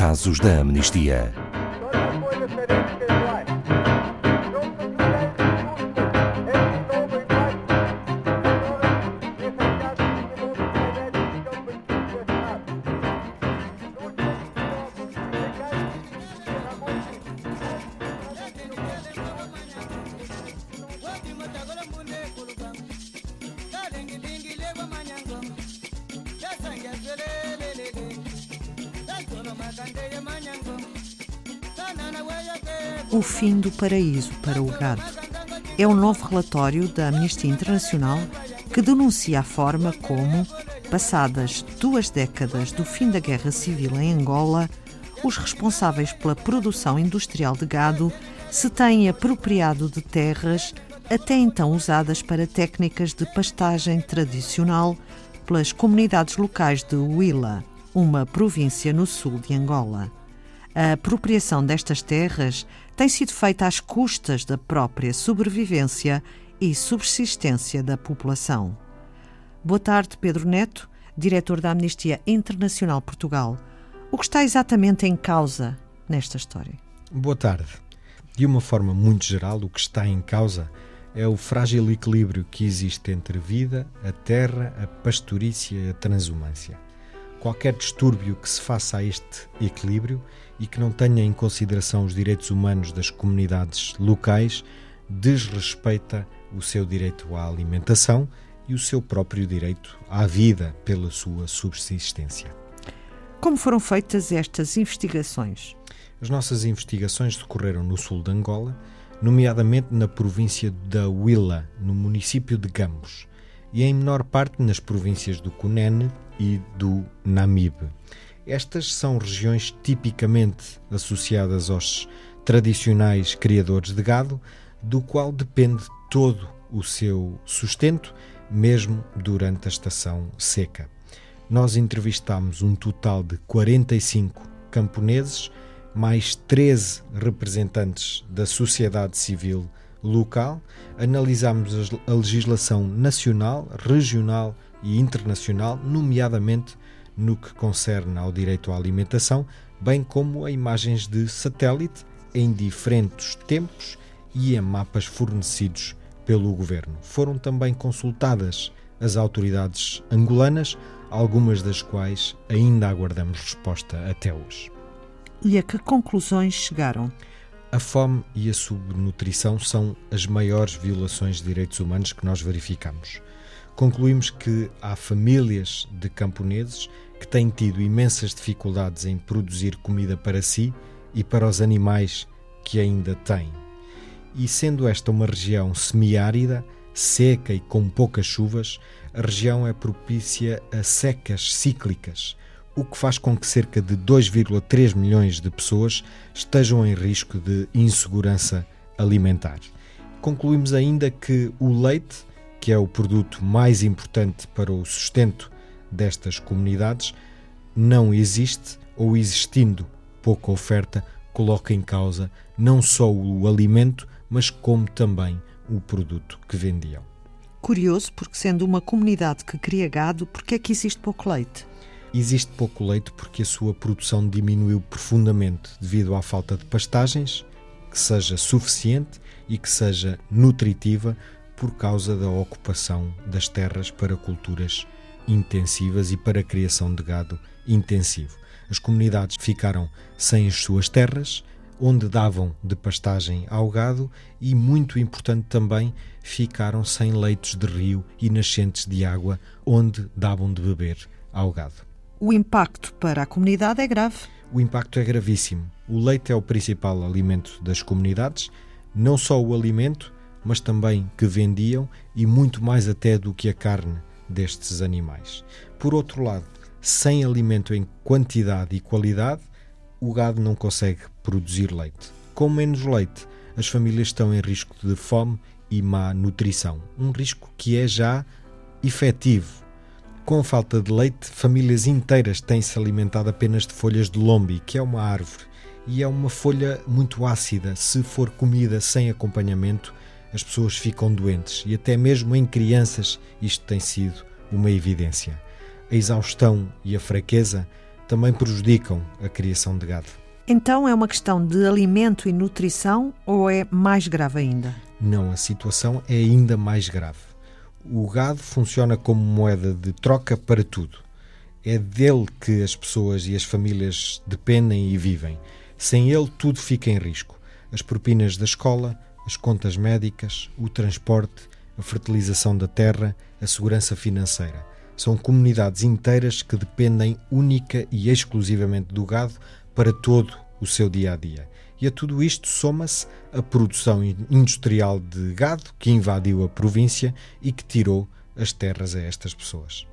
Casos da Amnistia. O fim do paraíso para o gado. É o novo relatório da Amnistia Internacional que denuncia a forma como, passadas duas décadas do fim da Guerra Civil em Angola, os responsáveis pela produção industrial de gado se têm apropriado de terras até então usadas para técnicas de pastagem tradicional pelas comunidades locais de Huila, uma província no sul de Angola. A apropriação destas terras tem sido feita às custas da própria sobrevivência e subsistência da população. Boa tarde, Pedro Neto, diretor da Amnistia Internacional Portugal. O que está exatamente em causa nesta história? Boa tarde. De uma forma muito geral, o que está em causa é o frágil equilíbrio que existe entre vida, a terra, a pastorícia e a transumância. Qualquer distúrbio que se faça a este equilíbrio e que não tenha em consideração os direitos humanos das comunidades locais desrespeita o seu direito à alimentação e o seu próprio direito à vida pela sua subsistência. Como foram feitas estas investigações? As nossas investigações decorreram no sul de Angola, nomeadamente na província da Huila, no município de Gamos, e em menor parte nas províncias do Cunene e do Namibe. Estas são regiões tipicamente associadas aos tradicionais criadores de gado, do qual depende todo o seu sustento, mesmo durante a estação seca. Nós entrevistámos um total de 45 camponeses, mais 13 representantes da sociedade civil local, analisámos a legislação nacional, regional e internacional, nomeadamente no que concerne ao direito à alimentação, bem como a imagens de satélite em diferentes tempos e em mapas fornecidos pelo governo. Foram também consultadas as autoridades angolanas, algumas das quais ainda aguardamos resposta até hoje. E a que conclusões chegaram? A fome e a subnutrição são as maiores violações de direitos humanos que nós verificamos. Concluímos que há famílias de camponeses que têm tido imensas dificuldades em produzir comida para si e para os animais que ainda têm. E sendo esta uma região semiárida, seca e com poucas chuvas, a região é propícia a secas cíclicas, o que faz com que cerca de 2,3 milhões de pessoas estejam em risco de insegurança alimentar. Concluímos ainda que o leite, que é o produto mais importante para o sustento destas comunidades, não existe ou existindo pouca oferta, coloca em causa não só o alimento, mas como também o produto que vendiam. Curioso, porque sendo uma comunidade que cria gado, por que é que existe pouco leite? Existe pouco leite porque a sua produção diminuiu profundamente devido à falta de pastagens, que seja suficiente e que seja nutritiva por causa da ocupação das terras para culturas intensivas e para a criação de gado intensivo. As comunidades ficaram sem as suas terras, onde davam de pastagem ao gado, e, muito importante também, ficaram sem leitos de rio e nascentes de água, onde davam de beber ao gado. O impacto para a comunidade é grave. O impacto é gravíssimo. O leite é o principal alimento das comunidades, não só o alimento, mas também que vendiam e muito mais até do que a carne destes animais. Por outro lado, sem alimento em quantidade e qualidade, o gado não consegue produzir leite. Com menos leite, as famílias estão em risco de fome e má nutrição, um risco que é já efetivo com falta de leite, famílias inteiras têm-se alimentado apenas de folhas de lombi, que é uma árvore, e é uma folha muito ácida. Se for comida sem acompanhamento, as pessoas ficam doentes, e até mesmo em crianças isto tem sido uma evidência. A exaustão e a fraqueza também prejudicam a criação de gado. Então é uma questão de alimento e nutrição ou é mais grave ainda? Não, a situação é ainda mais grave. O gado funciona como moeda de troca para tudo. É dele que as pessoas e as famílias dependem e vivem. Sem ele, tudo fica em risco. As propinas da escola, as contas médicas, o transporte, a fertilização da terra, a segurança financeira. São comunidades inteiras que dependem única e exclusivamente do gado para todo o seu dia a dia. E a tudo isto soma-se a produção industrial de gado que invadiu a província e que tirou as terras a estas pessoas.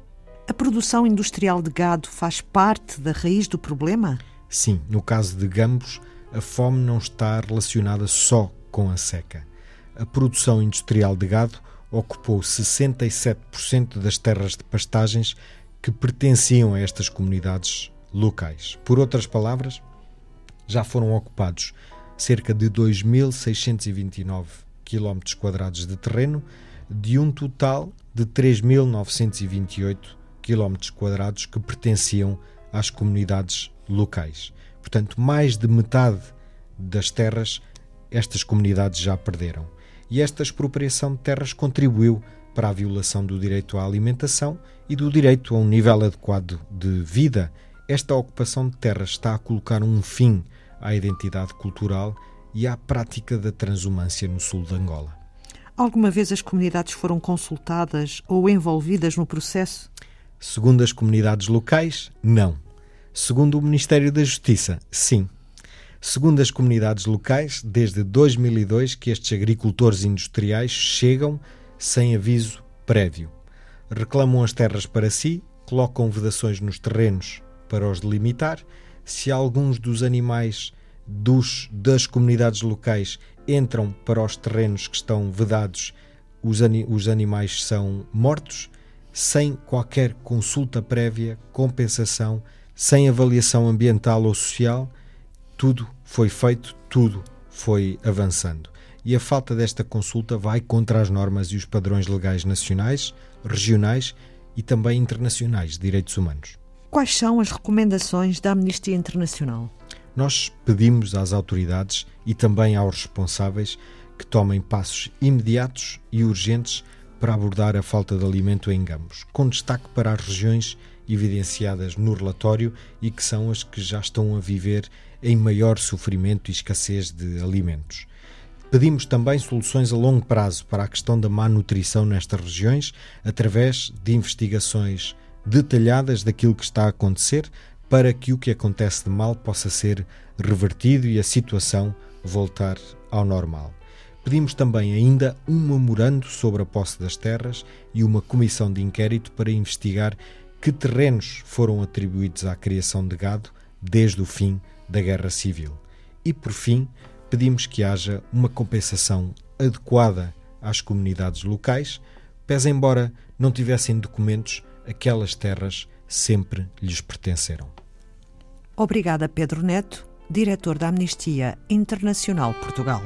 A produção industrial de gado faz parte da raiz do problema? Sim, no caso de Gambos, a fome não está relacionada só com a seca. A produção industrial de gado ocupou 67% das terras de pastagens que pertenciam a estas comunidades locais. Por outras palavras, já foram ocupados cerca de 2.629 km quadrados de terreno, de um total de 3.928 km quadrados que pertenciam às comunidades locais. Portanto, mais de metade das terras estas comunidades já perderam. E esta expropriação de terras contribuiu para a violação do direito à alimentação e do direito a um nível adequado de vida. Esta ocupação de terras está a colocar um fim à identidade cultural e à prática da transumância no sul de Angola. Alguma vez as comunidades foram consultadas ou envolvidas no processo? Segundo as comunidades locais, não. Segundo o Ministério da Justiça, sim. Segundo as comunidades locais, desde 2002 que estes agricultores industriais chegam sem aviso prévio. Reclamam as terras para si, colocam vedações nos terrenos para os delimitar. Se alguns dos animais dos, das comunidades locais entram para os terrenos que estão vedados, os, os animais são mortos, sem qualquer consulta prévia, compensação, sem avaliação ambiental ou social tudo foi feito, tudo foi avançando. E a falta desta consulta vai contra as normas e os padrões legais nacionais, regionais e também internacionais de direitos humanos. Quais são as recomendações da Amnistia Internacional? Nós pedimos às autoridades e também aos responsáveis que tomem passos imediatos e urgentes para abordar a falta de alimento em Gamos, com destaque para as regiões evidenciadas no relatório e que são as que já estão a viver em maior sofrimento e escassez de alimentos. Pedimos também soluções a longo prazo para a questão da má nutrição nestas regiões, através de investigações detalhadas daquilo que está a acontecer, para que o que acontece de mal possa ser revertido e a situação voltar ao normal. Pedimos também ainda um memorando sobre a posse das terras e uma comissão de inquérito para investigar que terrenos foram atribuídos à criação de gado desde o fim da Guerra Civil. E, por fim, pedimos que haja uma compensação adequada às comunidades locais, pese embora não tivessem documentos, aquelas terras sempre lhes pertenceram. Obrigada, Pedro Neto, diretor da Amnistia Internacional Portugal.